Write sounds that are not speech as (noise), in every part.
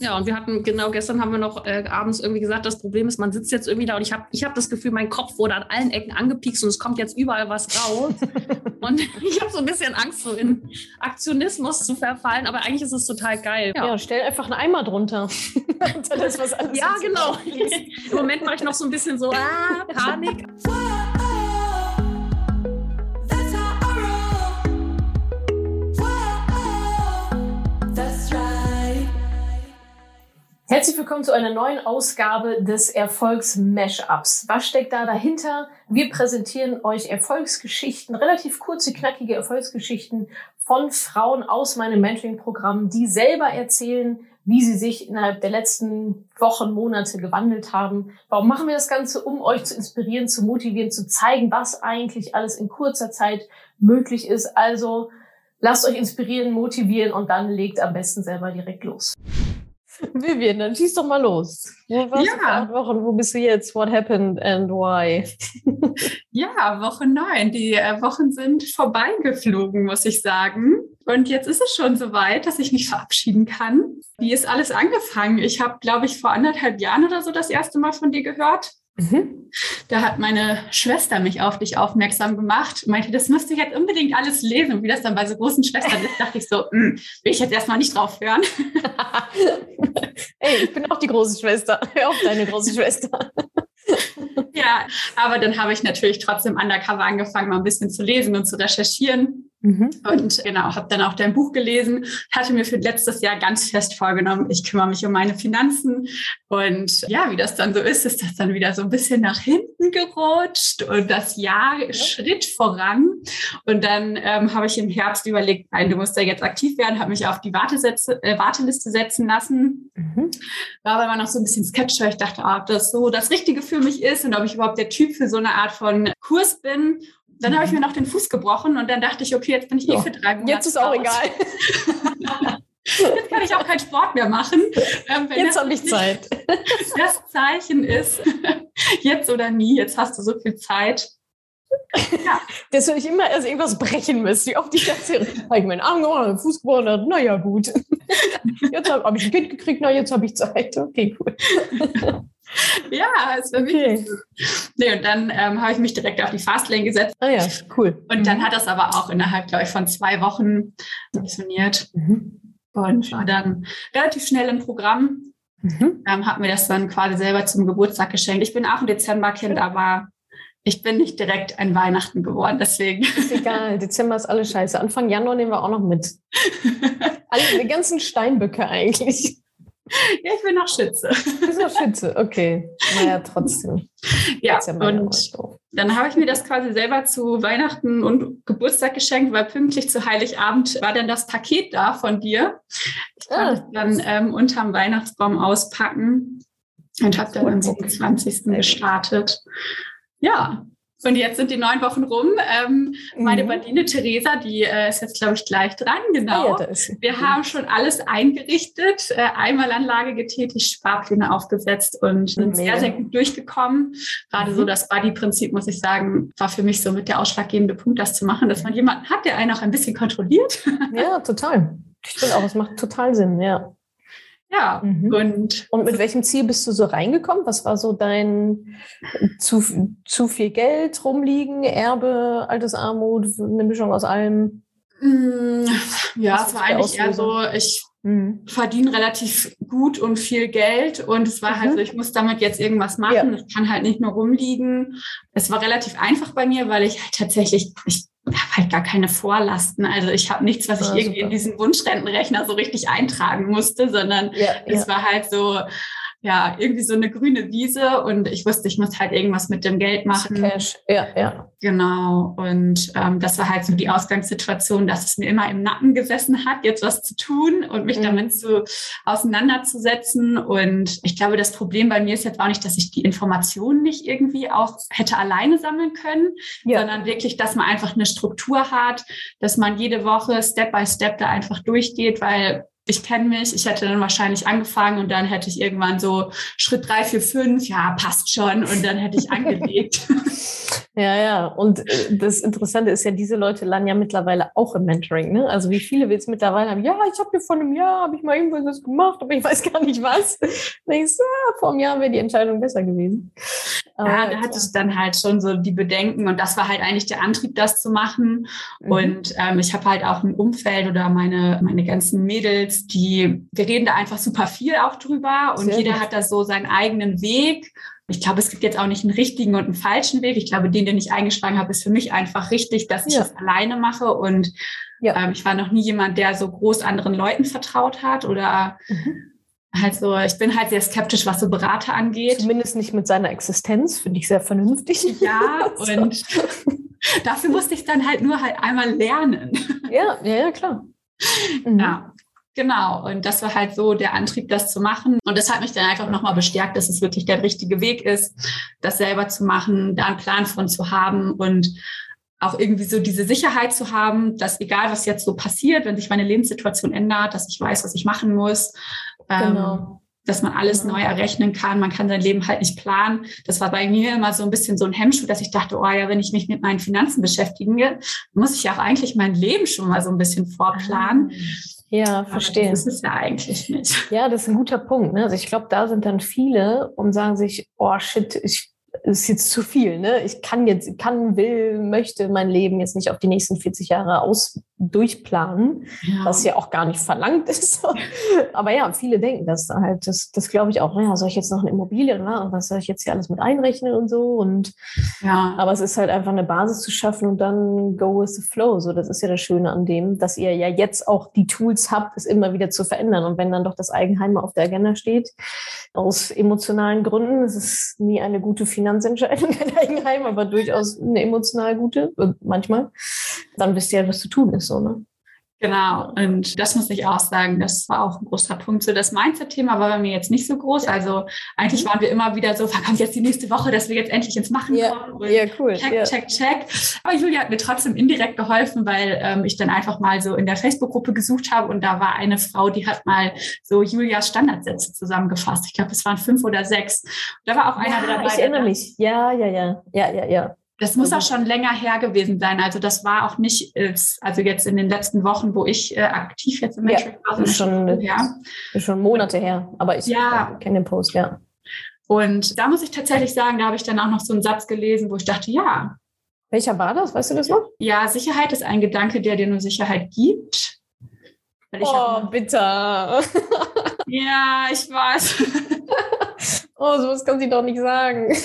Ja, und wir hatten, genau gestern haben wir noch äh, abends irgendwie gesagt, das Problem ist, man sitzt jetzt irgendwie da und ich habe ich hab das Gefühl, mein Kopf wurde an allen Ecken angepiekst und es kommt jetzt überall was raus. (laughs) und (laughs) ich habe so ein bisschen Angst, so in Aktionismus zu verfallen, aber eigentlich ist es total geil. Ja, ja stell einfach einen Eimer drunter. (laughs) das, was alles ja, genau. Im Moment mache ich noch so ein bisschen so, ah, Panik. Herzlich willkommen zu einer neuen Ausgabe des Erfolgs-Mashups. Was steckt da dahinter? Wir präsentieren euch Erfolgsgeschichten, relativ kurze, knackige Erfolgsgeschichten von Frauen aus meinem Mentoring-Programm, die selber erzählen, wie sie sich innerhalb der letzten Wochen, Monate gewandelt haben. Warum machen wir das Ganze? Um euch zu inspirieren, zu motivieren, zu zeigen, was eigentlich alles in kurzer Zeit möglich ist. Also lasst euch inspirieren, motivieren und dann legt am besten selber direkt los. Vivian, dann schieß doch mal los. Wo warst ja. du Wochen? Wo bist du jetzt? What happened and why? (laughs) ja, Woche neun. Die äh, Wochen sind vorbeigeflogen, muss ich sagen. Und jetzt ist es schon soweit, dass ich mich verabschieden kann. Wie ist alles angefangen? Ich habe, glaube ich, vor anderthalb Jahren oder so das erste Mal von dir gehört. Mhm. Da hat meine Schwester mich auf dich aufmerksam gemacht, meinte, das müsste ich jetzt unbedingt alles lesen. Wie das dann bei so großen Schwestern ist, dachte ich so, (laughs) hm, will ich jetzt erstmal nicht drauf hören. Ey, ich bin auch die große Schwester. Hör auf deine große Schwester. ja, aber dann habe ich natürlich trotzdem undercover angefangen, mal ein bisschen zu lesen und zu recherchieren. Mhm. Und genau, habe dann auch dein Buch gelesen, hatte mir für letztes Jahr ganz fest vorgenommen, ich kümmere mich um meine Finanzen. Und ja, wie das dann so ist, ist das dann wieder so ein bisschen nach hinten gerutscht und das Jahr ja. Schritt voran. Und dann ähm, habe ich im Herbst überlegt, nein, du musst da jetzt aktiv werden, habe mich auf die Wartesätze, äh, Warteliste setzen lassen. Mhm. War aber immer noch so ein bisschen skeptisch, weil ich dachte, ob das so das Richtige für mich ist und ob ich überhaupt der Typ für so eine Art von Kurs bin. Dann habe ich mir noch den Fuß gebrochen und dann dachte ich, okay, jetzt bin ich eh für drei Monate. Jetzt ist auch egal. (laughs) Jetzt kann ich auch keinen Sport mehr machen. Ähm, jetzt habe ich Zeit. (laughs) Das Zeichen ist, (laughs) jetzt oder nie, jetzt hast du so viel Zeit. Ja. Dass du nicht immer erst irgendwas brechen müsst. Wie oft ich das hier, habe ich meinen Arm gebrochen, den Fuß gebrochen, naja, gut. Jetzt habe hab ich ein Kind gekriegt, na, jetzt habe ich Zeit. Okay, cool. Ja, es war okay. Nee, und dann ähm, habe ich mich direkt auf die Fastlane gesetzt. Ah ja, cool. Und dann mhm. hat das aber auch innerhalb, glaube ich, von zwei Wochen funktioniert. Mhm. Und war dann relativ schnell im Programm. Mhm. Ähm, hat mir das dann quasi selber zum Geburtstag geschenkt. Ich bin auch ein Dezemberkind, aber ich bin nicht direkt ein Weihnachten geworden, deswegen. Ist egal, (laughs) Dezember ist alles scheiße. Anfang Januar nehmen wir auch noch mit. Alle, die ganzen Steinböcke eigentlich. Ja, ich bin noch Schütze. Du bist noch Schütze, okay. Naja, trotzdem. Ja, ja und dann habe ich mir das quasi selber zu Weihnachten und Geburtstag geschenkt, weil pünktlich zu Heiligabend war dann das Paket da von dir. Ich ah. konnte es dann ähm, unterm Weihnachtsbaum auspacken und habe dann am 27. gestartet. Ja, und jetzt sind die neun Wochen rum. Ähm, mhm. Meine Badine Theresa, die äh, ist jetzt, glaube ich, gleich dran. Genau. Ah, ja, Wir haben schon alles eingerichtet, äh, Einmalanlage getätigt, Sparpläne aufgesetzt und sind Mega. sehr, sehr gut durchgekommen. Gerade mhm. so das Buddy-Prinzip, muss ich sagen, war für mich so mit der ausschlaggebende Punkt, das zu machen, dass man jemanden hat, der einen auch ein bisschen kontrolliert. Ja, total. Ich finde auch, es macht total Sinn, ja. Ja, mhm. und, und mit welchem Ziel bist du so reingekommen? Was war so dein zu, zu viel Geld rumliegen, Erbe, Altersarmut, eine Mischung aus allem? Mm, ja, es war eigentlich eher so, ich mhm. verdiene relativ gut und viel Geld und es war halt mhm. halt so, ich muss damit jetzt irgendwas machen. Es ja. kann halt nicht nur rumliegen. Es war relativ einfach bei mir, weil ich halt tatsächlich, ich habe halt gar keine Vorlasten. Also ich habe nichts, was ich ah, irgendwie super. in diesen Wunschrentenrechner so richtig eintragen musste, sondern ja, es ja. war halt so, ja, irgendwie so eine grüne Wiese und ich wusste, ich muss halt irgendwas mit dem Geld machen. Cash, ja, ja. Genau. Und ähm, das war halt so die Ausgangssituation, dass es mir immer im Nacken gesessen hat, jetzt was zu tun und mich mhm. damit zu auseinanderzusetzen. Und ich glaube, das Problem bei mir ist jetzt auch nicht, dass ich die Informationen nicht irgendwie auch hätte alleine sammeln können, ja. sondern wirklich, dass man einfach eine Struktur hat, dass man jede Woche Step by Step da einfach durchgeht, weil ich kenne mich, ich hätte dann wahrscheinlich angefangen und dann hätte ich irgendwann so Schritt drei, vier, fünf, ja, passt schon und dann hätte ich (laughs) angelegt. (laughs) Ja, ja. Und äh, das Interessante ist ja, diese Leute landen ja mittlerweile auch im Mentoring. Ne? Also wie viele wir jetzt mittlerweile haben, ja, ich habe mir vor einem Jahr, habe ich mal irgendwas gemacht, aber ich weiß gar nicht was. (laughs) Denkst ah, vor einem Jahr wäre die Entscheidung besser gewesen. Aber ja, da hatte ich dann halt schon so die Bedenken und das war halt eigentlich der Antrieb, das zu machen. Mhm. Und ähm, ich habe halt auch ein Umfeld oder meine, meine ganzen Mädels, die, wir reden da einfach super viel auch drüber und Sehr jeder gut. hat da so seinen eigenen Weg. Ich glaube, es gibt jetzt auch nicht einen richtigen und einen falschen Weg. Ich glaube, den, den ich eingeschlagen habe, ist für mich einfach richtig, dass ich ja. das alleine mache. Und ja. ähm, ich war noch nie jemand, der so groß anderen Leuten vertraut hat oder mhm. halt so, ich bin halt sehr skeptisch, was so Berater angeht. Zumindest nicht mit seiner Existenz, finde ich sehr vernünftig. Ja, (laughs) und dafür musste ich dann halt nur halt einmal lernen. Ja, ja, ja, klar. Mhm. Ja. Genau, und das war halt so der Antrieb, das zu machen. Und das hat mich dann einfach nochmal bestärkt, dass es wirklich der richtige Weg ist, das selber zu machen, da einen Plan von zu haben und auch irgendwie so diese Sicherheit zu haben, dass egal was jetzt so passiert, wenn sich meine Lebenssituation ändert, dass ich weiß, was ich machen muss. Ähm, genau. Ähm, dass man alles genau. neu errechnen kann. Man kann sein Leben halt nicht planen. Das war bei mir immer so ein bisschen so ein Hemmschuh, dass ich dachte, oh ja, wenn ich mich mit meinen Finanzen beschäftige, muss ich ja auch eigentlich mein Leben schon mal so ein bisschen vorplanen. Ah. Ja, verstehe. Das ist es ja eigentlich nicht. Ja, das ist ein guter Punkt. Ne? Also ich glaube, da sind dann viele und sagen sich, oh shit, ich ist jetzt zu viel. Ne? Ich kann jetzt, kann, will, möchte mein Leben jetzt nicht auf die nächsten 40 Jahre aus durchplanen, ja. was ja auch gar nicht verlangt ist. (laughs) Aber ja, viele denken das halt. Das, das glaube ich auch. Naja, soll ich jetzt noch eine Immobilie, ne? was soll ich jetzt hier alles mit einrechnen und so? Und ja. aber es ist halt einfach eine Basis zu schaffen und dann go with the flow. So, das ist ja das Schöne an dem, dass ihr ja jetzt auch die Tools habt, es immer wieder zu verändern. Und wenn dann doch das Eigenheim auf der Agenda steht, aus emotionalen Gründen, es ist nie eine gute Finanzentscheidung, (laughs) kein Eigenheim, aber durchaus eine emotional gute, äh, manchmal, dann wisst ihr ja, was zu tun ist. So, ne? Genau, und das muss ich auch sagen, das war auch ein großer Punkt. So das Mindset-Thema war bei mir jetzt nicht so groß. Also eigentlich mhm. waren wir immer wieder so, wann kommt jetzt die nächste Woche, dass wir jetzt endlich ins Machen ja. kommen. ja, cool. Check, ja. check, check. Aber Julia hat mir trotzdem indirekt geholfen, weil ähm, ich dann einfach mal so in der Facebook-Gruppe gesucht habe und da war eine Frau, die hat mal so Julias Standardsätze zusammengefasst. Ich glaube, es waren fünf oder sechs. Da war auch einer ja, dabei. Ich erinnere mich. Ja, ja, ja, ja, ja, ja. Das muss auch schon länger her gewesen sein. Also das war auch nicht, also jetzt in den letzten Wochen, wo ich äh, aktiv jetzt im Matrix ja, war. Ist schon, ja. ist schon Monate her, aber ich ja. kenne den Post, ja. Und da muss ich tatsächlich sagen, da habe ich dann auch noch so einen Satz gelesen, wo ich dachte, ja. Welcher war das? Weißt du das noch? Ja, Sicherheit ist ein Gedanke, der dir nur Sicherheit gibt. oh, bitter. (laughs) ja, ich weiß. (laughs) oh, sowas kann sie doch nicht sagen. (laughs)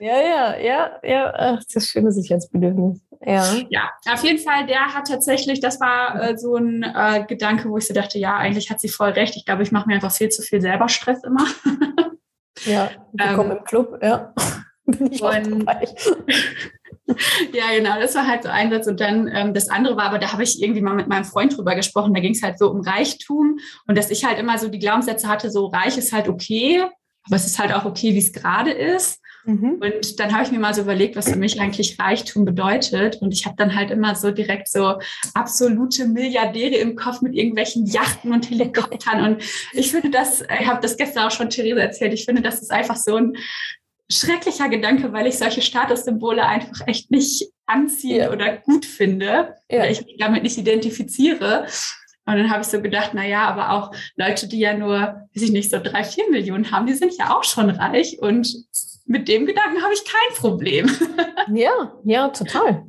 Ja, ja, ja, ja. Ach, das schöne Sicherheitsbedürfnis. Ja. ja, auf jeden Fall, der hat tatsächlich, das war äh, so ein äh, Gedanke, wo ich so dachte, ja, eigentlich hat sie voll recht. Ich glaube, ich mache mir einfach viel zu viel selber Stress immer. ja, (laughs) willkommen ähm, im Club, ja. (laughs) Bin ich und, (laughs) ja, genau, das war halt so ein Satz. Und dann ähm, das andere war, aber da habe ich irgendwie mal mit meinem Freund drüber gesprochen. Da ging es halt so um Reichtum und dass ich halt immer so die Glaubenssätze hatte, so reich ist halt okay, aber es ist halt auch okay, wie es gerade ist. Mhm. Und dann habe ich mir mal so überlegt, was für mich eigentlich Reichtum bedeutet. Und ich habe dann halt immer so direkt so absolute Milliardäre im Kopf mit irgendwelchen Yachten und Helikoptern. Und ich finde das, ich habe das gestern auch schon Therese erzählt, ich finde, das ist einfach so ein schrecklicher Gedanke, weil ich solche Statussymbole einfach echt nicht anziehen ja. oder gut finde, ja. weil ich mich damit nicht identifiziere. Und dann habe ich so gedacht, na ja, aber auch Leute, die ja nur, weiß ich nicht, so drei, vier Millionen haben, die sind ja auch schon reich. Und mit dem Gedanken habe ich kein Problem. (laughs) ja, ja, total.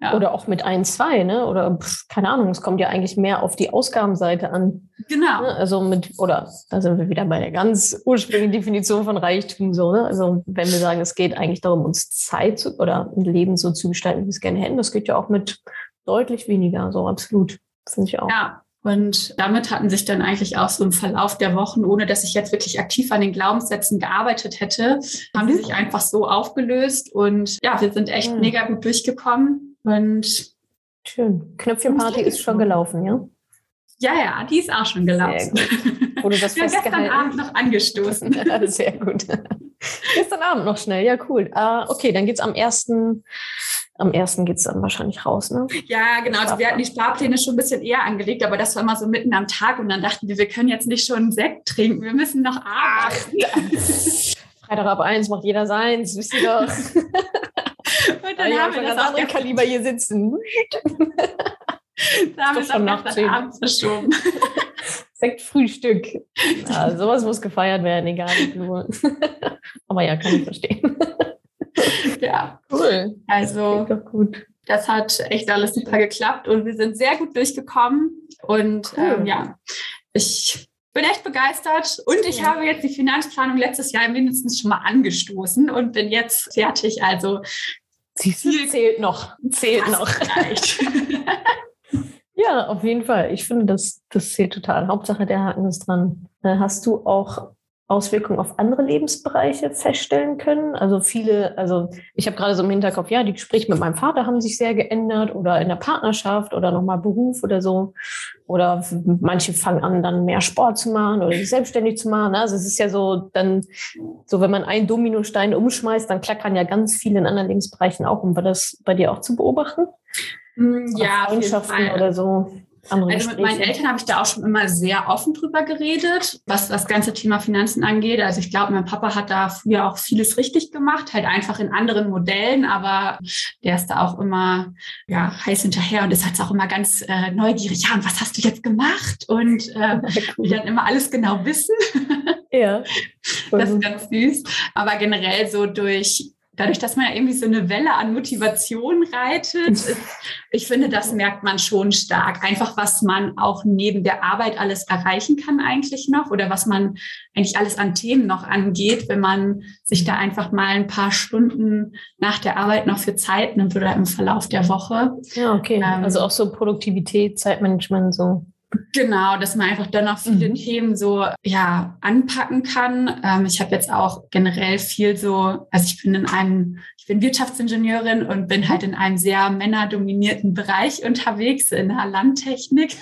Ja. Oder auch mit ein, zwei, ne? Oder pff, keine Ahnung, es kommt ja eigentlich mehr auf die Ausgabenseite an. Genau. Ne? Also mit, oder da sind wir wieder bei der ganz ursprünglichen Definition von Reichtum so, ne? Also wenn wir sagen, es geht eigentlich darum, uns Zeit zu, oder ein Leben so zu gestalten, wie wir es gerne hätten, das geht ja auch mit deutlich weniger, so absolut. Finde ich auch. Ja, und damit hatten sich dann eigentlich auch so im Verlauf der Wochen, ohne dass ich jetzt wirklich aktiv an den Glaubenssätzen gearbeitet hätte, haben die mhm. sich einfach so aufgelöst. Und ja, wir sind echt mhm. mega gut durchgekommen. Und schön. Knöpfchenparty ist schon gelaufen, ja? Ja, ja, die ist auch schon gelaufen. Gut. Wurde das (laughs) wir haben gestern Abend noch angestoßen. (laughs) Sehr gut. gestern Abend noch schnell, ja, cool. Uh, okay, dann geht's am ersten am ersten geht es dann wahrscheinlich raus, ne? Ja, genau. Also wir hatten die Sparpläne schon ein bisschen eher angelegt, aber das war immer so mitten am Tag und dann dachten wir, wir können jetzt nicht schon Sekt trinken, wir müssen noch arbeiten. (laughs) Freitag ab eins macht jeder seins, wisst ihr doch. (laughs) Und dann haben wir das andere Kaliber hier sitzen. (laughs) da haben wir es auch gestern Abend verschoben. Sektfrühstück. Ja, sowas muss gefeiert werden, egal wie viel Aber ja, kann ich verstehen. (laughs) Ja, cool. Also, gut. das hat echt alles super geklappt und wir sind sehr gut durchgekommen. Und cool. ähm, ja, ich bin echt begeistert und ich ja. habe jetzt die Finanzplanung letztes Jahr mindestens schon mal angestoßen und bin jetzt fertig. Also du, zählt noch, zählt noch. (laughs) ja, auf jeden Fall. Ich finde, das, das zählt total. Hauptsache, der Haken ist dran. Hast du auch Auswirkungen auf andere Lebensbereiche feststellen können? Also viele, also ich habe gerade so im Hinterkopf, ja, die Gespräche mit meinem Vater haben sich sehr geändert oder in der Partnerschaft oder nochmal Beruf oder so. Oder manche fangen an, dann mehr Sport zu machen oder sich selbstständig zu machen. Also es ist ja so, dann, so wenn man einen Dominostein umschmeißt, dann klackern ja ganz viele in anderen Lebensbereichen auch. Um war das bei dir auch zu beobachten? Hm, ja, Freundschaften oder so also mit meinen Eltern habe ich da auch schon immer sehr offen drüber geredet, was das ganze Thema Finanzen angeht. Also ich glaube, mein Papa hat da früher auch vieles richtig gemacht, halt einfach in anderen Modellen, aber der ist da auch immer ja, heiß hinterher und ist halt auch immer ganz äh, neugierig. Ja, und was hast du jetzt gemacht? Und äh, (laughs) cool. dann immer alles genau wissen. Ja. (laughs) Das ist ganz süß. Aber generell so durch dadurch, dass man ja irgendwie so eine Welle an Motivation reitet, (laughs) ich finde, das merkt man schon stark. Einfach, was man auch neben der Arbeit alles erreichen kann eigentlich noch oder was man eigentlich alles an Themen noch angeht, wenn man sich da einfach mal ein paar Stunden nach der Arbeit noch für Zeit nimmt oder im Verlauf der Woche. Ja, okay. Ähm, also auch so Produktivität, Zeitmanagement, so. Genau, dass man einfach dann noch viele mhm. Themen so ja anpacken kann. Ähm, ich habe jetzt auch generell viel so, also ich bin in einem, ich bin Wirtschaftsingenieurin und bin halt in einem sehr männerdominierten Bereich unterwegs in der Landtechnik.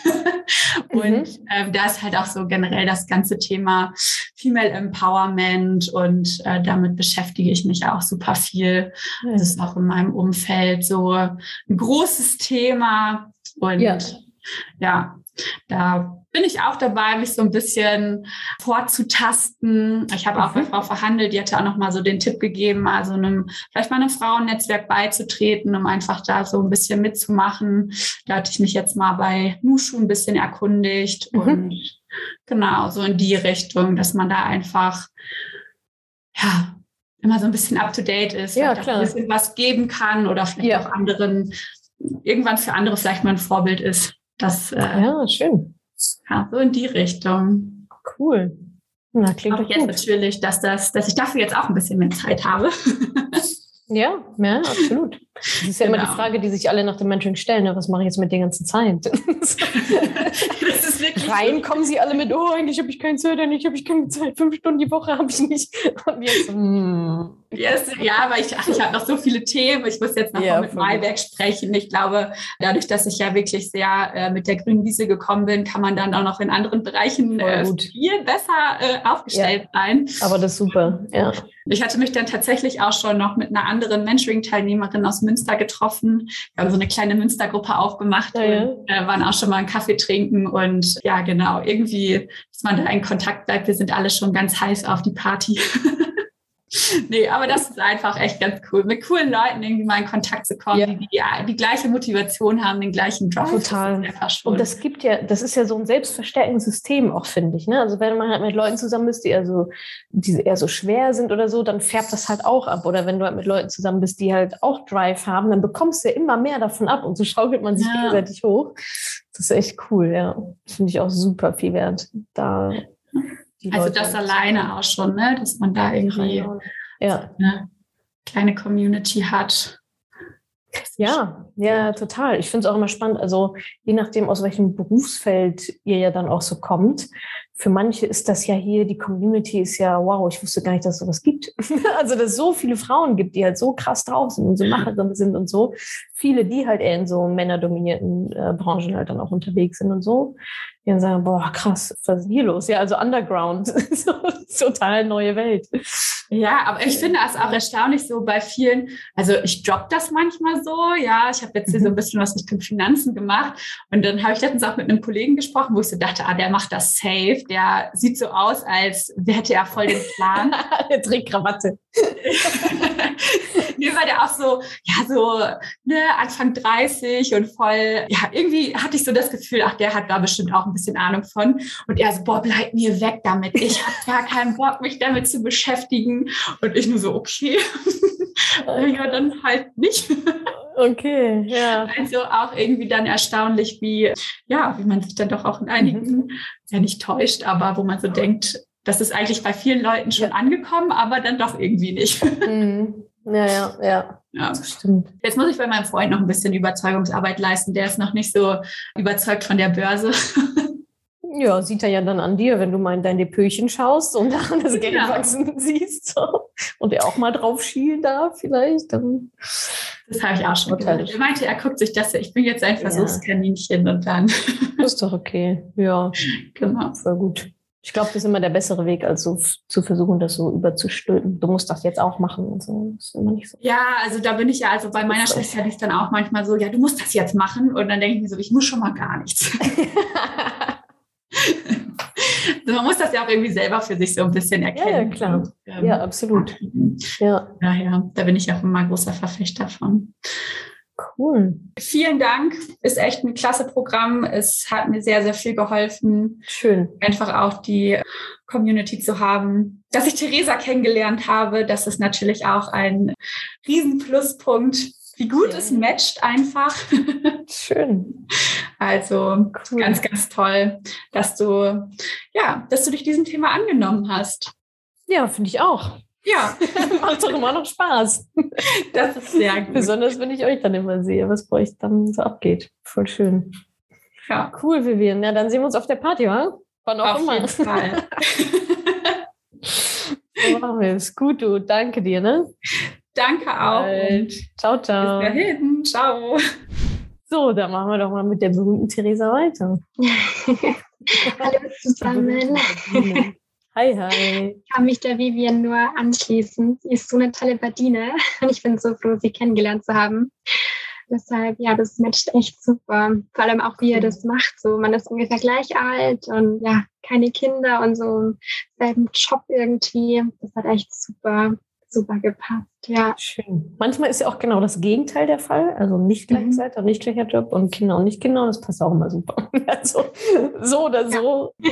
(laughs) und mhm. ähm, da ist halt auch so generell das ganze Thema Female Empowerment und äh, damit beschäftige ich mich auch super viel. Mhm. Das ist auch in meinem Umfeld so ein großes Thema und ja, ja da bin ich auch dabei, mich so ein bisschen vorzutasten. Ich habe auch mit mhm. Frau verhandelt, die hatte auch noch mal so den Tipp gegeben, also einem, vielleicht mal einem Frauennetzwerk beizutreten, um einfach da so ein bisschen mitzumachen. Da hatte ich mich jetzt mal bei Nushu ein bisschen erkundigt mhm. und genau so in die Richtung, dass man da einfach, ja, immer so ein bisschen up to date ist, ja, klar. ein bisschen was geben kann oder vielleicht ja. auch anderen, irgendwann für andere vielleicht mal ein Vorbild ist. Das, äh, ja, schön. Ja, so in die Richtung. Cool. Na, klingt auch jetzt gut. natürlich, dass, das, dass ich dafür jetzt auch ein bisschen mehr Zeit habe. Ja, ja, (laughs) absolut. Das ist ja genau. immer die genau. Frage, die sich alle nach dem Mentoring stellen. Ne? Was mache ich jetzt mit der ganzen Zeit? (laughs) (laughs) das ist wirklich Rein kommen sie alle mit, oh, eigentlich habe ich keine Zeit, eigentlich habe ich keine Zeit. Fünf Stunden die Woche habe ich nicht. (laughs) Und jetzt, mm. yes, ja, aber ich, ich habe noch so viele Themen. Ich muss jetzt noch ja, mit Malberg sprechen. Ich glaube, dadurch, dass ich ja wirklich sehr äh, mit der grünen Wiese gekommen bin, kann man dann auch noch in anderen Bereichen äh, viel besser äh, aufgestellt ja. sein. Aber das ist super, ja. Ich hatte mich dann tatsächlich auch schon noch mit einer anderen Mentoring-Teilnehmerin aus Münster getroffen. Wir haben so eine kleine Münstergruppe aufgemacht ja, ja. und äh, waren auch schon mal einen Kaffee trinken. Und ja, genau, irgendwie, dass man da in Kontakt bleibt. Wir sind alle schon ganz heiß auf die Party. (laughs) nee, aber das ist einfach echt ganz cool, mit coolen Leuten irgendwie mal in Kontakt zu kommen, ja. die, die die gleiche Motivation haben, den gleichen Drive. Total. Das und das gibt ja, das ist ja so ein selbstverstärkendes System auch, finde ich. Ne? Also wenn man halt mit Leuten zusammen ist, die eher so, die eher so schwer sind oder so, dann färbt das halt auch ab. Oder wenn du halt mit Leuten zusammen bist, die halt auch Drive haben, dann bekommst du ja immer mehr davon ab und so (laughs) schaukelt man sich ja. gegenseitig hoch. Das ist echt cool, ja. Finde ich auch super viel wert. Da also Leute das alleine auch schon, ne? dass man da irgendwie ja. eine kleine Community hat. Ja, ja, total. Ich finde es auch immer spannend. Also je nachdem, aus welchem Berufsfeld ihr ja dann auch so kommt. Für manche ist das ja hier, die Community ist ja, wow, ich wusste gar nicht, dass es sowas gibt. (laughs) also, dass es so viele Frauen gibt, die halt so krass drauf sind und so Macherinnen sind und so. Viele, die halt eher in so männerdominierten äh, Branchen halt dann auch unterwegs sind und so die dann sagen, boah, krass, was ist hier los? Ja, also Underground, (laughs) so, total neue Welt. Ja, aber ich finde es auch erstaunlich so bei vielen, also ich droppe das manchmal so, ja, ich habe jetzt hier so ein mhm. bisschen was Richtung Finanzen gemacht und dann habe ich letztens auch mit einem Kollegen gesprochen, wo ich so dachte, ah, der macht das safe, der sieht so aus, als hätte er voll den Plan. (laughs) der trägt Krawatte. (laughs) Mir war der auch so, ja, so ne, Anfang 30 und voll, ja, irgendwie hatte ich so das Gefühl, ach, der hat da bestimmt auch ein bisschen Ahnung von. Und er so, boah, bleib mir weg damit. Ich habe (laughs) gar keinen Bock, mich damit zu beschäftigen. Und ich nur so, okay. (laughs) ja, dann halt nicht. Okay, ja. Also auch irgendwie dann erstaunlich, wie, ja, wie man sich dann doch auch in einigen, mhm. ja nicht täuscht, aber wo man so denkt, das ist eigentlich bei vielen Leuten schon ja. angekommen, aber dann doch irgendwie nicht. (laughs) Mhm. Ja, ja, ja. Ja, stimmt. Jetzt muss ich bei meinem Freund noch ein bisschen Überzeugungsarbeit leisten. Der ist noch nicht so überzeugt von der Börse. (laughs) Ja, sieht er ja dann an dir, wenn du mal in deine Pöchen schaust und daran (laughs) das Geld ja. wachsen siehst und er auch mal drauf schielen darf vielleicht. Dann das habe ich auch schon gehört. Er meinte, er guckt sich das, ich bin jetzt ein Versuchskaninchen ja. und dann. Das ist doch okay. Ja, genau. Voll gut. Ich glaube, das ist immer der bessere Weg, als so zu versuchen, das so überzustülpen. Du musst das jetzt auch machen und so. Das ist immer nicht so. Ja, also da bin ich ja, also bei meiner Schwester ist dann auch manchmal so, ja, du musst das jetzt machen. Und dann denke ich mir so, ich muss schon mal gar nichts. (laughs) (laughs) man muss das ja auch irgendwie selber für sich so ein bisschen erkennen. Ja, klar. Ähm, ja, absolut. Ja. Daher, da bin ich auch immer großer Verfechter von. Cool. Vielen Dank. Ist echt ein klasse Programm. Es hat mir sehr, sehr viel geholfen. Schön. Einfach auch die Community zu haben. Dass ich Theresa kennengelernt habe, das ist natürlich auch ein Riesenpluspunkt. Wie gut es matcht einfach. (laughs) Schön. Also cool. ganz, ganz toll, dass du, ja, dass du dich diesem Thema angenommen hast. Ja, finde ich auch. Ja, (laughs) macht doch immer noch Spaß. (laughs) Das ist sehr gut. Besonders, wenn ich euch dann immer sehe, was bei euch dann so abgeht. Voll schön. Ja. Cool, Vivian. Ja, dann sehen wir uns auf der Party, wa? Wann auch auf immer. Jeden Fall. (laughs) so machen wir es. Gut, du. Danke dir, ne? Danke auch. Ciao, ciao. Bis dahin. Ciao. So, dann machen wir doch mal mit der berühmten Theresa weiter. Hallo zusammen. Hi, hi. Ich kann mich der Vivian nur anschließen. Sie ist so eine tolle Badine und (laughs) ich bin so froh, sie kennengelernt zu haben. Deshalb, ja, das matcht echt super. Vor allem auch, wie er das macht. So, man ist ungefähr gleich alt und ja, keine Kinder und so selben Job irgendwie. Das hat echt super super gepasst. Ja. Schön. Manchmal ist ja auch genau das Gegenteil der Fall. Also nicht gleichzeitig mhm. nicht gleicher Job und Kinder und nicht Kinder. Und das passt auch immer super. (laughs) Also so oder so. Ja.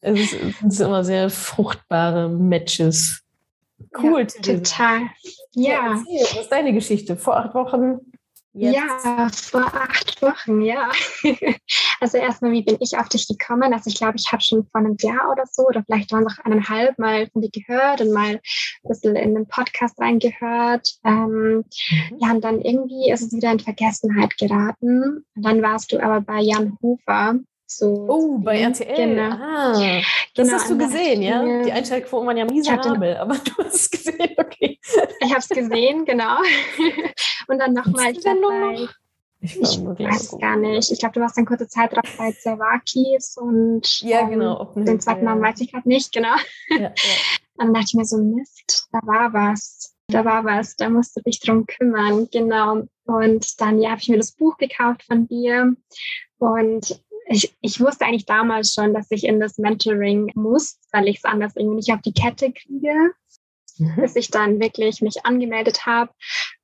es, sind immer sehr fruchtbare Matches. Cool. Ja, total. Ja. ja was ist deine Geschichte? Vor acht Wochen Jetzt. Ja, vor acht Wochen, ja. (laughs) Also erstmal, wie bin ich auf dich gekommen? Also ich glaube, ich habe schon vor einem Jahr oder so, oder vielleicht waren es auch eineinhalb Mal von dir gehört und mal ein bisschen in den Podcast reingehört. Ähm, mhm. Ja, und dann irgendwie ist es wieder in Vergessenheit geraten. Und dann warst du aber bei Jan Hofer so oh, bei RTL. Genau. Ah, das genau, hast du gesehen, ja? Die Einschaltquoten waren ja miserabel, (laughs) aber du hast es gesehen, okay. Ich habe es gesehen, genau. (laughs) Und dann nochmal dabei. Ich, ich weiß gar nicht. Ich glaube, du warst dann kurze Zeit drauf bei Zerwakis und ja, genau, den zweiten Namen weiß ich gerade nicht, genau. Ja, ja. (laughs) Dann dachte ich mir so, Mist, da war was. Da war was, da musst du dich drum kümmern, genau. Und dann ja, habe ich mir das Buch gekauft von dir und ich, ich wusste eigentlich damals schon, dass ich in das Mentoring muss, weil ich es anders irgendwie nicht auf die Kette kriege. Mhm. Bis ich dann wirklich mich angemeldet habe.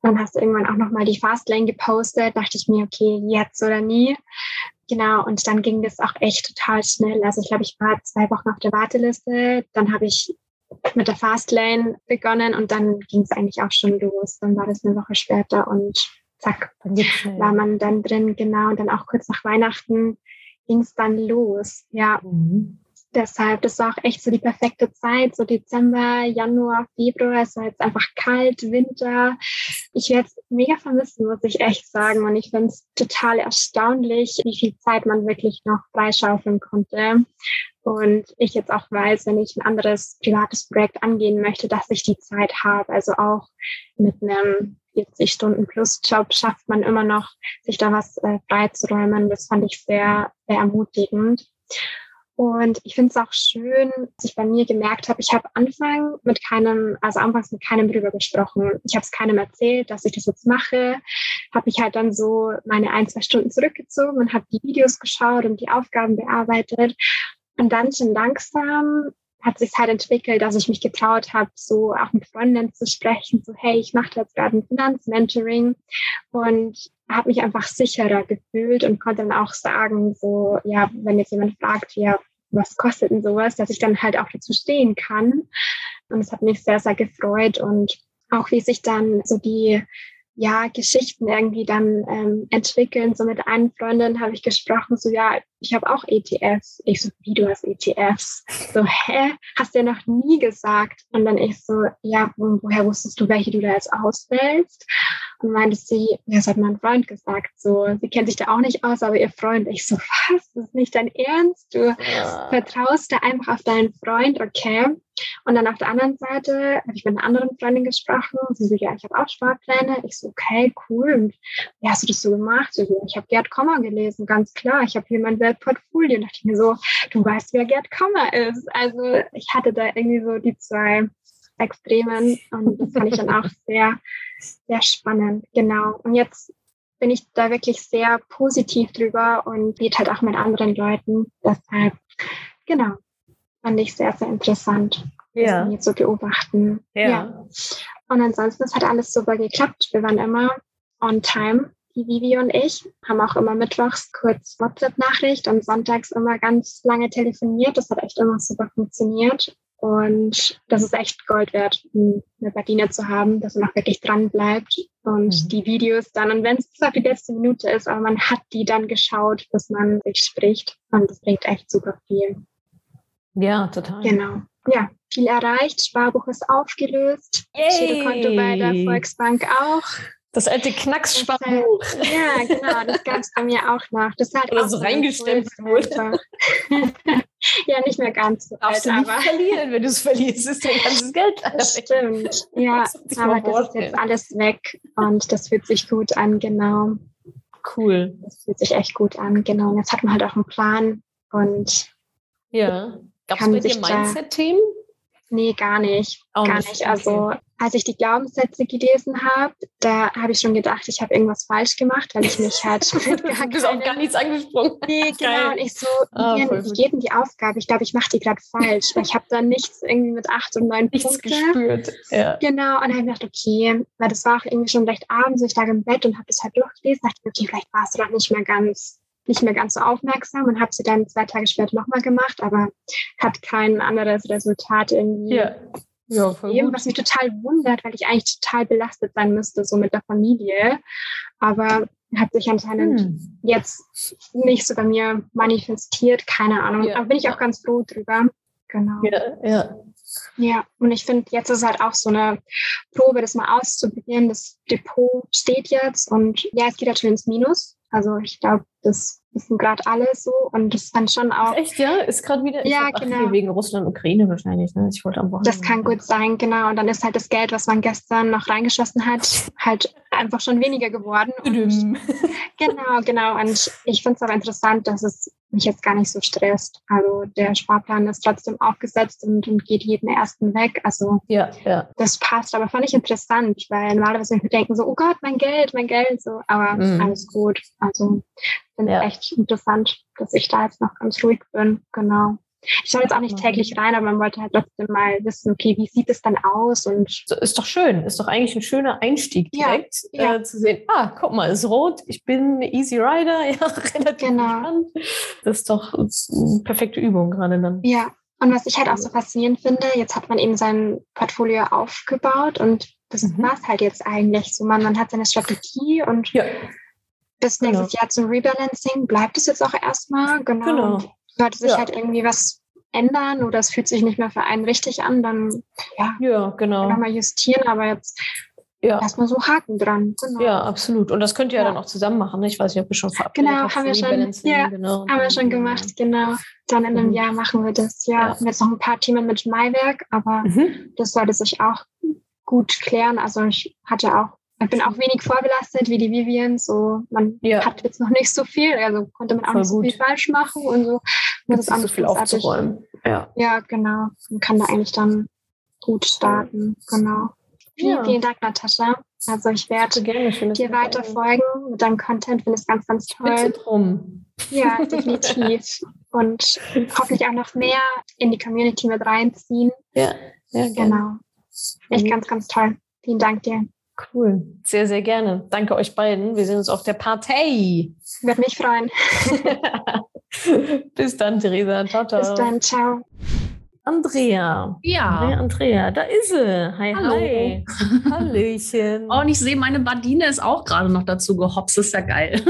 Dann hast du irgendwann auch nochmal die Fastlane gepostet. Dachte ich mir, okay, jetzt oder nie. Genau, und dann ging das auch echt total schnell. Also ich glaube, ich war zwei Wochen auf der Warteliste. Dann habe ich mit der Fastlane begonnen und dann ging es eigentlich auch schon los. Dann war das eine Woche später und zack, war man dann drin, genau. Und dann auch kurz nach Weihnachten ging es dann los. Ja. Mhm. Deshalb, das war auch echt so die perfekte Zeit, so Dezember, Januar, Februar. Es war jetzt einfach kalt, Winter. Ich werde es mega vermissen, muss ich echt sagen. Und ich finde es total erstaunlich, wie viel Zeit man wirklich noch freischaufeln konnte. Und ich jetzt auch weiß, wenn ich ein anderes privates Projekt angehen möchte, dass ich die Zeit habe. Also auch mit einem 40 Stunden plus Job schafft man immer noch, sich da was äh, freizuräumen. Das fand ich sehr, sehr ermutigend. Und ich finde es auch schön, dass ich bei mir gemerkt habe, ich habe Anfang mit keinem, also anfangs mit keinem drüber gesprochen. Ich habe es keinem erzählt, dass ich das jetzt mache. Habe mich halt dann so meine ein, zwei Stunden zurückgezogen und habe die Videos geschaut und die Aufgaben bearbeitet und dann schon langsam hat sich halt entwickelt, dass ich mich getraut habe, so auch mit Freundinnen zu sprechen, so hey, ich mache jetzt gerade ein Finanzmentoring und habe mich einfach sicherer gefühlt und konnte dann auch sagen, so ja, wenn jetzt jemand fragt, ja, was kostet denn sowas, dass ich dann halt auch dazu stehen kann. Und es hat mich sehr, sehr gefreut und auch wie sich dann so die ja, Geschichten irgendwie dann ähm, entwickeln. So mit einer Freundin habe ich gesprochen, so ja, ich habe auch ETFs. Ich so, wie du hast ETFs? So, hä? Hast du ja noch nie gesagt. Und dann ich so, ja, woher wusstest du, welche du da jetzt auswählst? Und meinte sie, ja, das hat mein Freund gesagt. So, sie kennt sich da auch nicht aus, aber ihr Freund. Ich so, was? Das ist nicht dein Ernst? Du ja. vertraust da einfach auf deinen Freund, okay? Und dann auf der anderen Seite habe ich mit einer anderen Freundin gesprochen. Sie so, ja, ich habe auch Sparpläne. Ich so, okay, cool. Und wie hast du das so gemacht? So, ich habe Gerd Kommer gelesen, ganz klar. Ich habe hier mein Weltportfolio. Und dachte ich mir so, du weißt, wer Gerd Kommer ist. Also ich hatte da irgendwie so die zwei Extremen. Und das fand ich dann auch sehr, sehr spannend. Genau. Und jetzt bin ich da wirklich sehr positiv drüber und geht halt auch mit anderen Leuten. Deshalb, genau, fand ich sehr, sehr interessant, ja. das jetzt so beobachten. Ja. ja. Und ansonsten, es hat alles super geklappt. Wir waren immer on time, die Vivi und ich, haben auch immer mittwochs kurz WhatsApp-Nachricht und sonntags immer ganz lange telefoniert. Das hat echt immer super funktioniert. Und das ist echt Gold wert, eine Badine zu haben, dass man auch wirklich dran bleibt und mhm. die Videos dann, und wenn es zwar die letzte Minute ist, aber man hat die dann geschaut, bis man sich spricht. Und das bringt echt super viel. Ja, total. Genau. Ja, viel erreicht. Sparbuch ist aufgelöst. Girokonto bei der Volksbank auch. Das alte Knackssparbuch. Ja, genau, das gab es bei mir auch noch. Das hat Oder so reingestempelt wurde. (laughs) ja, nicht mehr ganz so Darfst alt, du nicht verlieren. Wenn du es verlierst, ist dein ganzes Geld Das stimmt, ja. Das aber das ist jetzt alles weg und das fühlt sich gut an, genau. Cool. Das fühlt sich echt gut an, genau. Und jetzt hat man halt auch einen Plan und ja. Gab es bei dir Mindset-Themen? Nee, gar nicht. Auch gar nicht. nicht. Also als ich die Glaubenssätze gelesen habe, da habe ich schon gedacht, ich habe irgendwas falsch gemacht, weil ich mich (laughs) halt mit gar Du bist auch gar nichts angesprochen. Nee, genau. Und ich so, ah, wie geht denn die Aufgabe? Ich glaube, ich mache die gerade falsch, weil ich habe da nichts irgendwie mit acht und neun nichts Punkte. gespürt. Ja. Genau. Und dann habe ich gedacht, okay, weil das war auch irgendwie schon recht abends, ich lag im Bett und habe das halt durchgelesen, dachte okay, vielleicht warst du doch nicht mehr ganz nicht mehr ganz so aufmerksam und habe sie dann zwei Tage später nochmal gemacht, aber hat kein anderes Resultat irgendwie. Ja. Ja, gegeben, was mich total wundert, weil ich eigentlich total belastet sein müsste, so mit der Familie. Aber hat sich anscheinend hm. jetzt nicht so bei mir manifestiert, keine Ahnung. Ja. Aber bin ich auch ganz froh drüber. Genau. Ja, ja. Ja, und ich finde, jetzt ist halt auch so eine Probe, das mal auszuprobieren. Das Depot steht jetzt und ja, es geht natürlich ins Minus. Also ich glaube, das wissen gerade alle so und das kann schon auch. Echt, ja? Ist gerade wieder. Ja, ach, genau. Wegen Russland, Ukraine wahrscheinlich. Ne? Ich wollte am Wochenende. Das kann gut sein, genau. Und dann ist halt das Geld, was man gestern noch reingeschossen hat, halt einfach schon weniger geworden. genau, genau. Und ich finde es aber interessant, dass es mich jetzt gar nicht so stresst. Also der Sparplan ist trotzdem aufgesetzt und, und geht jeden ersten weg. Also ja, ja. das passt. Aber fand ich interessant, weil normalerweise mir denken so, oh Gott, mein Geld, mein Geld, so. Aber mhm. alles gut. Also finde ja. echt interessant, dass ich da jetzt noch ganz ruhig bin. Genau. Ich schaue jetzt auch nicht täglich rein, aber man wollte halt trotzdem mal wissen, okay, wie sieht es dann aus? Und ist doch schön, ist doch eigentlich ein schöner Einstieg direkt ja, äh, zu sehen, ah, guck mal, ist rot, ich bin Easy Rider, (laughs) ja, relativ genau. Spannend. Das ist doch eine perfekte Übung gerade dann. Ja, und was ich halt auch so faszinierend finde, jetzt hat man eben sein Portfolio aufgebaut und das mhm. war es halt jetzt eigentlich so. Man, man hat seine Strategie und ja. bis genau. nächstes Jahr zum Rebalancing bleibt es jetzt auch erstmal. Genau. genau sollte sich ja. halt irgendwie was ändern oder es fühlt sich nicht mehr für einen richtig an, dann ja, ja genau. mal justieren, aber jetzt ja. erstmal so Haken dran. Genau. Ja, absolut. Und das könnt ihr ja, ja dann auch zusammen machen. Ich weiß nicht, ob wir schon verabredet Genau, haben wir schon, ja, genau. haben wir schon gemacht, genau. Dann in einem mhm. Jahr machen wir das. Ja, ja. jetzt noch ein paar Themen mit Maiwerk, aber mhm. das sollte sich auch gut klären. Also ich hatte auch ich bin auch wenig vorbelastet wie die Vivian. So, man ja. hat jetzt noch nicht so viel, also konnte man auch Voll nicht so viel falsch machen und so. Das ist so viel aufzuräumen. Ja. ja, genau. Man kann da eigentlich dann gut starten. Genau. Vielen, ja. vielen Dank, Natascha. Also ich werde dir weiter folgen mit deinem Content, finde ich ganz, ganz toll. Drum. Ja, definitiv. Und hoffentlich auch noch mehr in die Community mit reinziehen. Ja, ja genau. Echt mhm. ganz, ganz toll. Vielen Dank dir. Cool. Sehr, sehr gerne. Danke euch beiden. Wir sehen uns auf der Partei. Würde mich freuen. (laughs) Bis dann, Theresa. Ciao, ciao. Bis dann. Ciao. Andrea. Ja. Andrea, Andrea, da ist sie. Hi, Hallo. hi. (laughs) Hallöchen. Oh, und ich sehe, meine Badine ist auch gerade noch dazu gehopst. Das ist ja geil.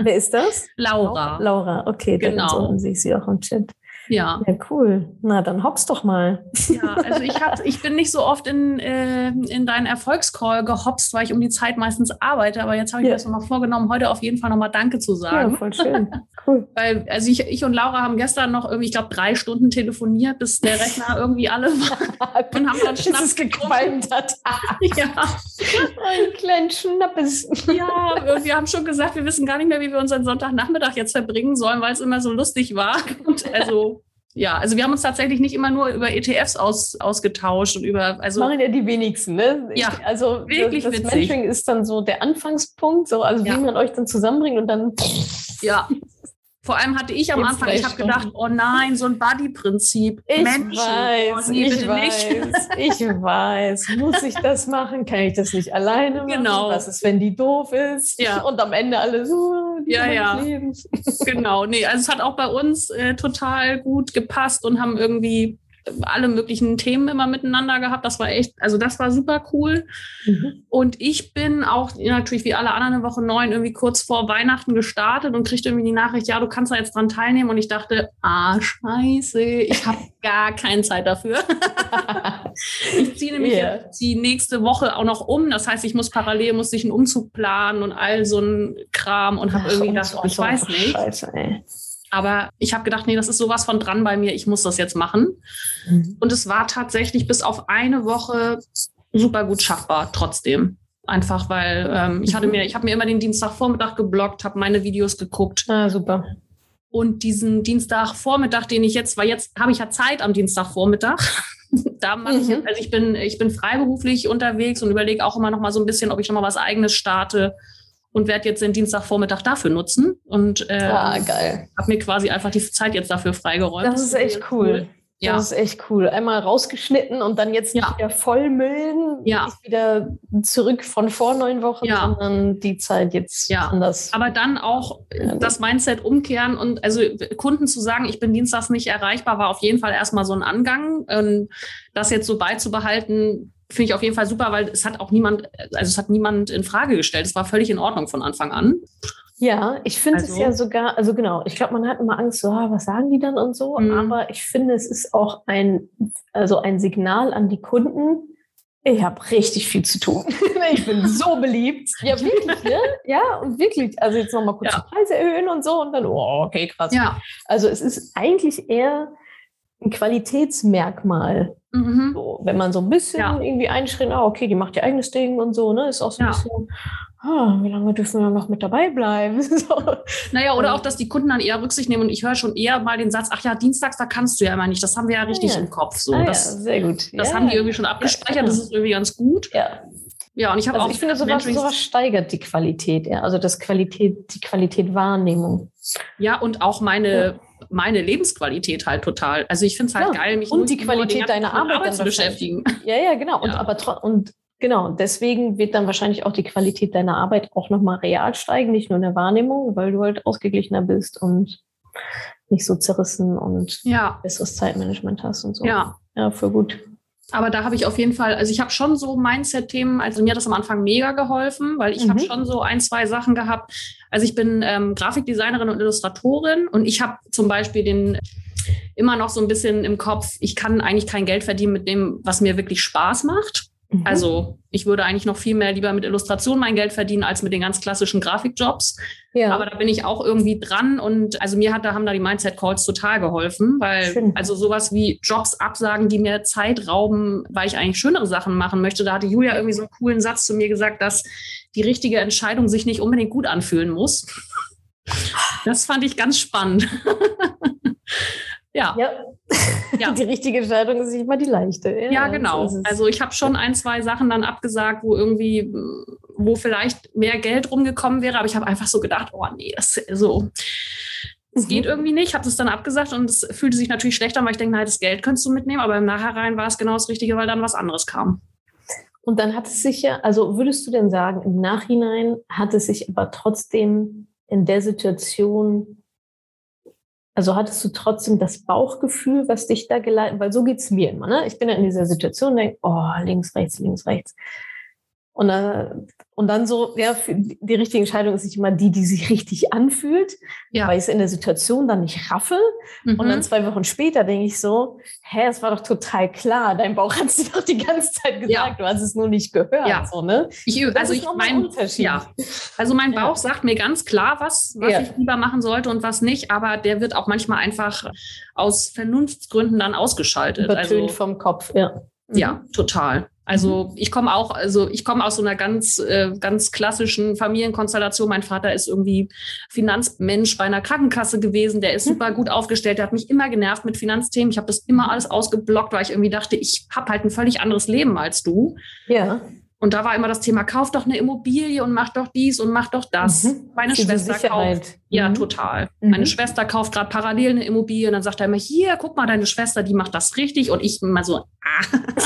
Wer ist das? Laura. Laura, okay. Genau. Dann sehe ich sie auch im Chat. Ja. Ja, cool. Na, dann hops doch mal. Ja, also ich, hab, ich bin nicht so oft in, äh, in deinen Erfolgscall gehopst, weil ich um die Zeit meistens arbeite. Aber jetzt habe ich Ja. mir das nochmal vorgenommen, heute auf jeden Fall nochmal Danke zu Ja, sagen. voll schön. (laughs) Cool. Weil, also ich, ich und Laura haben gestern noch irgendwie, ich glaube, drei Stunden telefoniert, bis der Rechner irgendwie alle war. (laughs) Und haben dann Schnaps gequalmt hat. (laughs) Ja, Ein kleinen Schnappes. ja, wir haben schon gesagt, wir wissen gar nicht mehr, wie wir unseren Sonntagnachmittag jetzt verbringen sollen, weil es immer so lustig war. Und also, ja, also wir haben uns tatsächlich nicht immer nur über ETFs aus, ausgetauscht und über, also machen ja die wenigsten, ne? Ja, also wirklich das, das. Mentoring ist dann so der Anfangspunkt, so also Ja. wie man euch dann zusammenbringt und dann Ja. Vor allem hatte ich am Jetzt Anfang, ich habe gedacht, oh nein, so ein Buddy-Prinzip. ich Menschen. weiß, oh, nee, ich weiß, ich weiß. Muss ich das machen? Kann ich das nicht alleine machen? Genau. Was ist, wenn die doof ist? Ja. Und am Ende alle so, die Ja, ja. Lebens. Genau, nee, also es hat auch bei uns äh, total gut gepasst und haben irgendwie alle möglichen Themen immer miteinander gehabt. Das war echt, also das war super cool. Mhm. Und ich bin auch natürlich wie alle anderen eine Woche neun irgendwie kurz vor Weihnachten gestartet und kriegte irgendwie die Nachricht, ja, du kannst da jetzt dran teilnehmen. Und ich dachte, ah, scheiße, ich habe (laughs) gar keine Zeit dafür. (laughs) ich ziehe nämlich jetzt die nächste Woche auch noch um. Das heißt, ich muss parallel, muss ich einen Umzug planen und all so ein Kram und habe irgendwie gedacht, so- ich weiß nicht. Scheiße, ey. Aber ich habe gedacht, nee, das ist sowas von dran bei mir, ich muss das jetzt machen. Mhm. Und es war tatsächlich bis auf eine Woche super gut schaffbar, trotzdem. Einfach weil ähm, ich hatte Mhm. mir, ich habe mir immer den Dienstagvormittag geblockt, habe meine Videos geguckt Ah, super. und diesen Dienstagvormittag, den ich jetzt, weil jetzt habe ich ja Zeit am Dienstagvormittag. (laughs) da mache ich Mhm. jetzt, also ich bin, ich bin freiberuflich unterwegs und überlege auch immer noch mal so ein bisschen, ob ich noch mal was Eigenes starte und werde jetzt den Dienstagvormittag dafür nutzen und ähm, Ah, habe mir quasi einfach die Zeit jetzt dafür freigeräumt. Das ist echt cool. Ja. Das ist echt cool. Einmal rausgeschnitten und dann jetzt Ja. nicht wieder vollmüllen, Ja. nicht wieder zurück von vor neun Wochen, Ja. sondern die Zeit jetzt Ja. anders. Aber dann auch Ja, das Mindset umkehren und also Kunden zu sagen, ich bin dienstags nicht erreichbar, war auf jeden Fall erstmal so ein Angang. Und das jetzt so beizubehalten, finde ich auf jeden Fall super, weil es hat auch niemand, also es hat niemand in Frage gestellt. Es war völlig in Ordnung von Anfang an. Ja, ich finde es Also- ja sogar, also genau, ich glaube, man hat immer Angst, so, ah, was sagen die dann und so, Mhm. aber ich finde, es ist auch ein, also ein Signal an die Kunden, ich habe richtig viel zu tun. (laughs) ich bin so beliebt. Ja, wirklich, ne? Ja, und wirklich. Also jetzt nochmal kurz Ja. die Preise erhöhen und so und dann, oh, okay, krass. Ja. Also es ist eigentlich eher ein Qualitätsmerkmal. Mhm. So, wenn man so ein bisschen Ja. irgendwie einschränkt, ah, okay, die macht ihr eigenes Ding und so, ne? Ist auch so ein Ja. bisschen, ah, wie lange dürfen wir noch mit dabei bleiben? (laughs) so. Naja, oder auch, dass die Kunden dann eher Rücksicht nehmen und ich höre schon eher mal den Satz, ach ja, dienstags, da kannst du ja immer nicht. Das haben wir ja richtig ja. im Kopf. So, ah, das ja, sehr gut. das haben die irgendwie schon abgespeichert, das ist irgendwie ganz gut. Ja. Ja, und ich habe Also auch ich finde, sowas, sowas steigert die Qualität, ja. Also das Qualität, die Qualität Wahrnehmung. Ja, und auch meine, meine Lebensqualität halt total. Also ich finde es halt Ja, geil, mich und die Qualität deiner Arbeit dann zu beschäftigen. Ja, ja, genau. Und Ja. aber und genau, deswegen wird dann wahrscheinlich auch die Qualität deiner Arbeit auch nochmal real steigen, nicht nur in der Wahrnehmung, weil du halt ausgeglichener bist und nicht so zerrissen und Ja, besseres Zeitmanagement hast und so. ja. Ja, für gut. Aber da habe ich auf jeden Fall, also ich habe schon so Mindset-Themen, also mir hat das am Anfang mega geholfen, weil ich Mhm. habe schon so ein, zwei Sachen gehabt. Also ich bin ähm, Grafikdesignerin und Illustratorin und ich habe zum Beispiel den immer noch so ein bisschen im Kopf, ich kann eigentlich kein Geld verdienen mit dem, was mir wirklich Spaß macht. Mhm. Also ich würde eigentlich noch viel mehr lieber mit Illustration mein Geld verdienen als mit den ganz klassischen Grafikjobs. ja. Aber da bin ich auch irgendwie dran und also mir hat da haben da die Mindset Calls total geholfen, weil Schön. also sowas wie Jobs absagen, die mir Zeit rauben, weil ich eigentlich schönere Sachen machen möchte. Da hatte Julia irgendwie so einen coolen Satz zu mir gesagt, dass die richtige Entscheidung sich nicht unbedingt gut anfühlen muss. Das fand ich ganz spannend. (laughs) Ja. (laughs) ja. Die richtige Entscheidung ist nicht mal die leichte. Ja, ja genau. So also ich habe schon ein, zwei Sachen dann abgesagt, wo irgendwie, wo vielleicht mehr Geld rumgekommen wäre, aber ich habe einfach so gedacht, oh nee, das so. Es mhm. geht irgendwie nicht, habe das dann abgesagt und es fühlte sich natürlich schlecht an, weil ich denke, nein, das Geld könntest du mitnehmen, aber im Nachhinein war es genau das Richtige, weil dann was anderes kam. Und dann hat es sich ja, also würdest du denn sagen, im Nachhinein hat es sich aber trotzdem in der Situation also hattest du trotzdem das Bauchgefühl, was dich da geleitet, weil so geht es mir immer. Ne? Ich bin ja in dieser Situation und denke, oh, links, rechts, links, rechts. Und, äh, und dann so, ja, die richtige Entscheidung ist nicht immer die, die sich richtig anfühlt, ja. weil ich es in der Situation dann nicht raffe. Mhm. Und dann mhm. zwei Wochen später denke ich so, hä, es war doch total klar, dein Bauch hat es doch die ganze Zeit gesagt, ja. du hast es nur nicht gehört. Ja. So, ne? ich, also ich mein, ja. Also mein Bauch sagt mir ganz klar, was, was ich lieber machen sollte und was nicht, aber der wird auch manchmal einfach aus Vernunftsgründen dann ausgeschaltet. Übertönt also, vom Kopf, ja. Ja, mhm. total. Also mhm. ich komme auch, also ich komme aus so einer ganz, äh, ganz klassischen Familienkonstellation. Mein Vater ist irgendwie Finanzmensch bei einer Krankenkasse gewesen. Der ist mhm. super gut aufgestellt. Der hat mich immer genervt mit Finanzthemen. Ich habe das immer alles ausgeblockt, weil ich irgendwie dachte, ich habe halt ein völlig anderes Leben als du. Ja. Und da war immer das Thema, kauf doch eine Immobilie und mach doch dies und mach doch das. Mhm. Meine Diese Schwester Sicherheit. kauft. Ja, mhm. total. Mhm. Meine Schwester kauft gerade parallel eine Immobilie und dann sagt er immer, hier, guck mal, deine Schwester, die macht das richtig. Und ich immer so, ah. (laughs)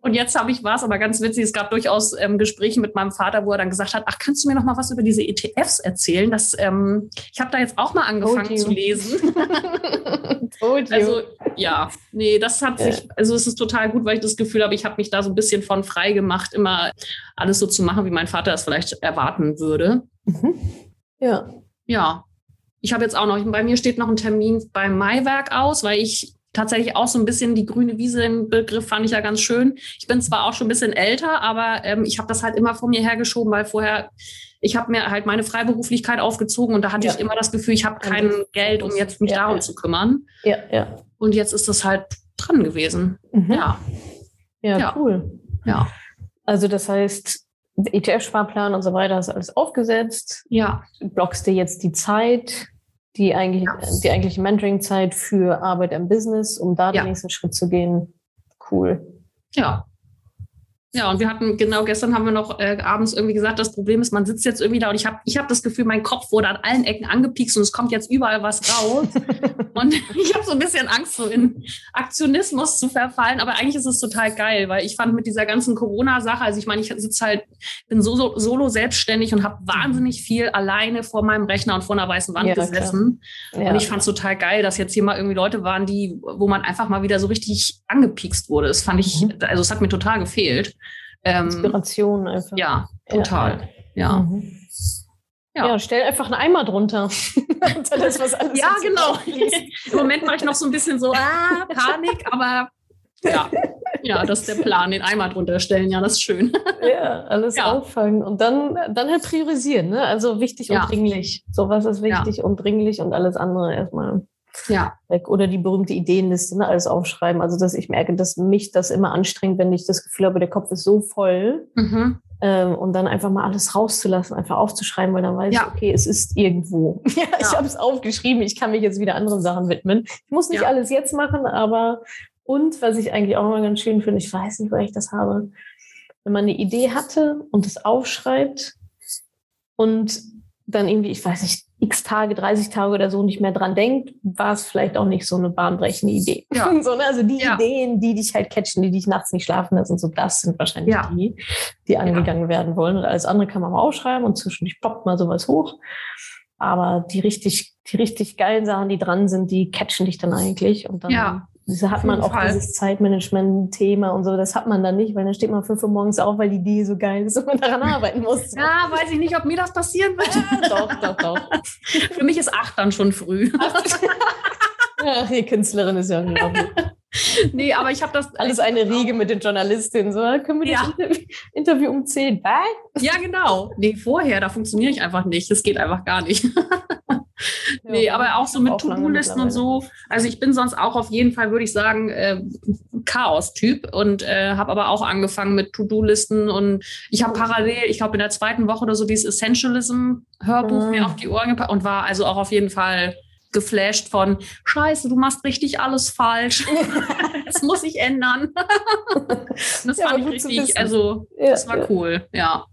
Und jetzt habe ich was, aber ganz witzig, es gab durchaus ähm, Gespräche mit meinem Vater, wo er dann gesagt hat, ach, kannst du mir noch mal was über diese ETFs erzählen? Das, ähm, ich habe da jetzt auch mal angefangen zu lesen. (laughs) also ja, nee, das hat sich, also es ist total gut, weil ich das Gefühl habe, ich habe mich da so ein bisschen von frei gemacht, immer alles so zu machen, wie mein Vater es vielleicht erwarten würde. Mhm. Ja. Ja, ich habe jetzt auch noch, bei mir steht noch ein Termin beim Maiwerk aus, weil ich tatsächlich auch so ein bisschen die grüne Wiese, den Begriff fand ich ja ganz schön. Ich bin zwar auch schon ein bisschen älter, aber ähm, ich habe das halt immer vor mir hergeschoben, weil vorher, ich habe mir halt meine Freiberuflichkeit aufgezogen und da hatte ja. ich immer das Gefühl, ich habe kein Geld, um jetzt mich ja, darum ja. zu kümmern. Ja, ja. Und jetzt ist das halt dran gewesen. Mhm. Ja. ja. cool. Ja. Also das heißt, ETF-Sparplan und so weiter ist alles aufgesetzt. Ja. Blockst dir jetzt die Zeit die eigentlich ja. die eigentliche Mentoring-Zeit für Arbeit im Business, um da den nächsten Schritt zu gehen. Cool. Ja, ja, und wir hatten, genau gestern haben wir noch äh, abends irgendwie gesagt, das Problem ist, man sitzt jetzt irgendwie da und ich habe ich hab das Gefühl, mein Kopf wurde an allen Ecken angepiekst und es kommt jetzt überall was raus. (laughs) und (laughs) ich habe so ein bisschen Angst, so in Aktionismus zu verfallen. Aber eigentlich ist es total geil, weil ich fand mit dieser ganzen Corona-Sache, also ich meine, ich sitze halt, bin so, so solo selbstständig und habe wahnsinnig viel alleine vor meinem Rechner und vor einer weißen Wand ja, gesessen. Ja. Und ich fand es total geil, dass jetzt hier mal irgendwie Leute waren, die, wo man einfach mal wieder so richtig angepiekst wurde. Das fand ich, mhm. also es hat mir total gefehlt. Ähm, Inspiration einfach. Ja, total. Ja. Mhm. Ja. ja. stell einfach einen Eimer drunter. (laughs) das, was alles ja, genau. Im Moment mache ich noch so ein bisschen so, ah, Panik, aber ja, ja, das ist der Plan, den Eimer drunter stellen. Ja, das ist schön. Ja, alles ja. auffangen und dann, dann halt priorisieren. Ne? Also wichtig ja. und dringlich. So was ist wichtig ja. und dringlich und alles andere erstmal ja. weg. Oder die berühmte Ideenliste, ne, alles aufschreiben. Also, dass ich merke, dass mich das immer anstrengt, wenn ich das Gefühl habe, der Kopf ist so voll. Mhm. Ähm, und dann einfach mal alles rauszulassen, einfach aufzuschreiben, weil dann weiß ja. ich, okay, es ist irgendwo. (laughs) ja, ich ja. habe es aufgeschrieben, ich kann mich jetzt wieder anderen Sachen widmen. Ich muss nicht ja. alles jetzt machen, aber und was ich eigentlich auch immer ganz schön finde, ich weiß nicht, woher ich das habe, wenn man eine Idee hatte und es aufschreibt und dann irgendwie, ich weiß nicht, x Tage, 30 Tage oder so nicht mehr dran denkt, war es vielleicht auch nicht so eine bahnbrechende Idee. Ja. (laughs) so, ne? Also die ja. Ideen, die dich halt catchen, die dich nachts nicht schlafen lassen, so das sind wahrscheinlich ja. die, die angegangen werden wollen. Und alles andere kann man mal aufschreiben und zwischendurch poppt mal sowas hoch. Aber die richtig, die richtig geilen Sachen, die dran sind, die catchen dich dann eigentlich. Und dann Das hat man auch Fall. dieses Zeitmanagement-Thema und so, das hat man dann nicht, weil dann steht man fünf Uhr morgens auf, weil die Idee so geil ist und man daran arbeiten muss. (laughs) Ja, weiß ich nicht, ob mir das passieren wird. (laughs) Doch, doch, doch. Für mich ist acht dann schon früh. (laughs) ja, die Künstlerin ist ja unglaublich. nee, aber ich habe das. Alles eine Riege mit den Journalistinnen. So, können wir ja. das Interview um 10? Bye? Ja, genau. Nee, vorher, da funktioniere ich einfach nicht. Das geht einfach gar nicht. (laughs) nee, ja, aber auch so mit To-Do-Listen und so. Also ich bin sonst auch auf jeden Fall, würde ich sagen, äh, Chaos-Typ und äh, habe aber auch angefangen mit To-Do-Listen und ich habe parallel, ich glaube in der zweiten Woche oder so dieses Essentialism-Hörbuch mhm. mir auf die Ohren gepackt und war also auch auf jeden Fall geflasht von Scheiße, du machst richtig alles falsch. (laughs) das muss ich ändern. (laughs) das ja, fand ich richtig, also ja, das war ja. cool, ja.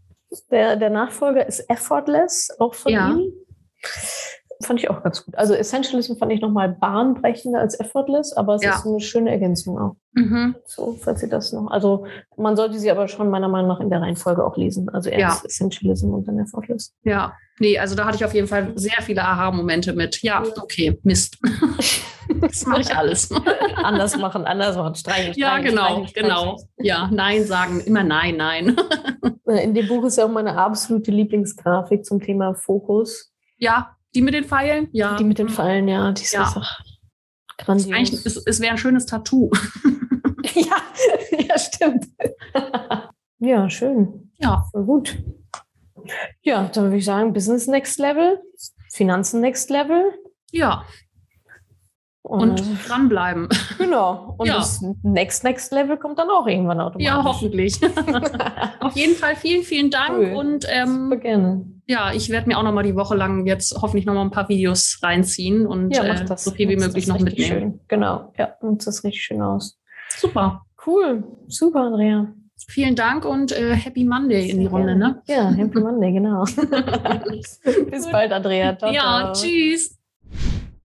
Der, der Nachfolger ist Effortless, auch von ihm. Fand ich auch ganz gut. Also Essentialism fand ich nochmal bahnbrechender als Effortless, aber es ist eine schöne Ergänzung auch. Mhm. So, falls Sie das noch. Also man sollte sie aber schon meiner Meinung nach in der Reihenfolge auch lesen. Also erst ja. Essentialism und dann Effortless. Ja, nee, also da hatte ich auf jeden Fall sehr viele Aha-Momente mit. Ja, okay, Mist. (laughs) das mache ich alles. (laughs) anders machen, anders machen, streichen. Ja, genau, streichen, genau. Ja, Nein sagen, immer Nein, Nein. (laughs) in dem Buch ist ja auch meine absolute Lieblingsgrafik zum Thema Fokus. Ja, die mit den Pfeilen? Ja. Die mit den Pfeilen, ja. Die ist ja. einfach grandios. Es, es wäre ein schönes Tattoo. (laughs) ja, (laughs) ja, stimmt. (laughs) ja, schön. Ja. Voll gut. Ja, dann würde ich sagen, Business Next Level, Finanzen Next Level. Ja. Und, und dranbleiben. (laughs) Genau. Und ja. das Next Next Level kommt dann auch irgendwann automatisch. Ja, hoffentlich. (laughs) Auf jeden Fall vielen, vielen Dank. Cool. Und ähm, gerne. Ja, ich werde mir auch noch mal die Woche lang jetzt hoffentlich noch mal ein paar Videos reinziehen und ja, äh, so viel wie möglich noch mitnehmen. Schön. Genau, ja, und das richtig schön aus. Super. Cool. Super, Andrea. Vielen Dank und äh, Happy Monday in die Runde, ne? Ja, Happy Monday, genau. (laughs) Bis bald, Andrea. Ciao, ja, ciao. tschüss.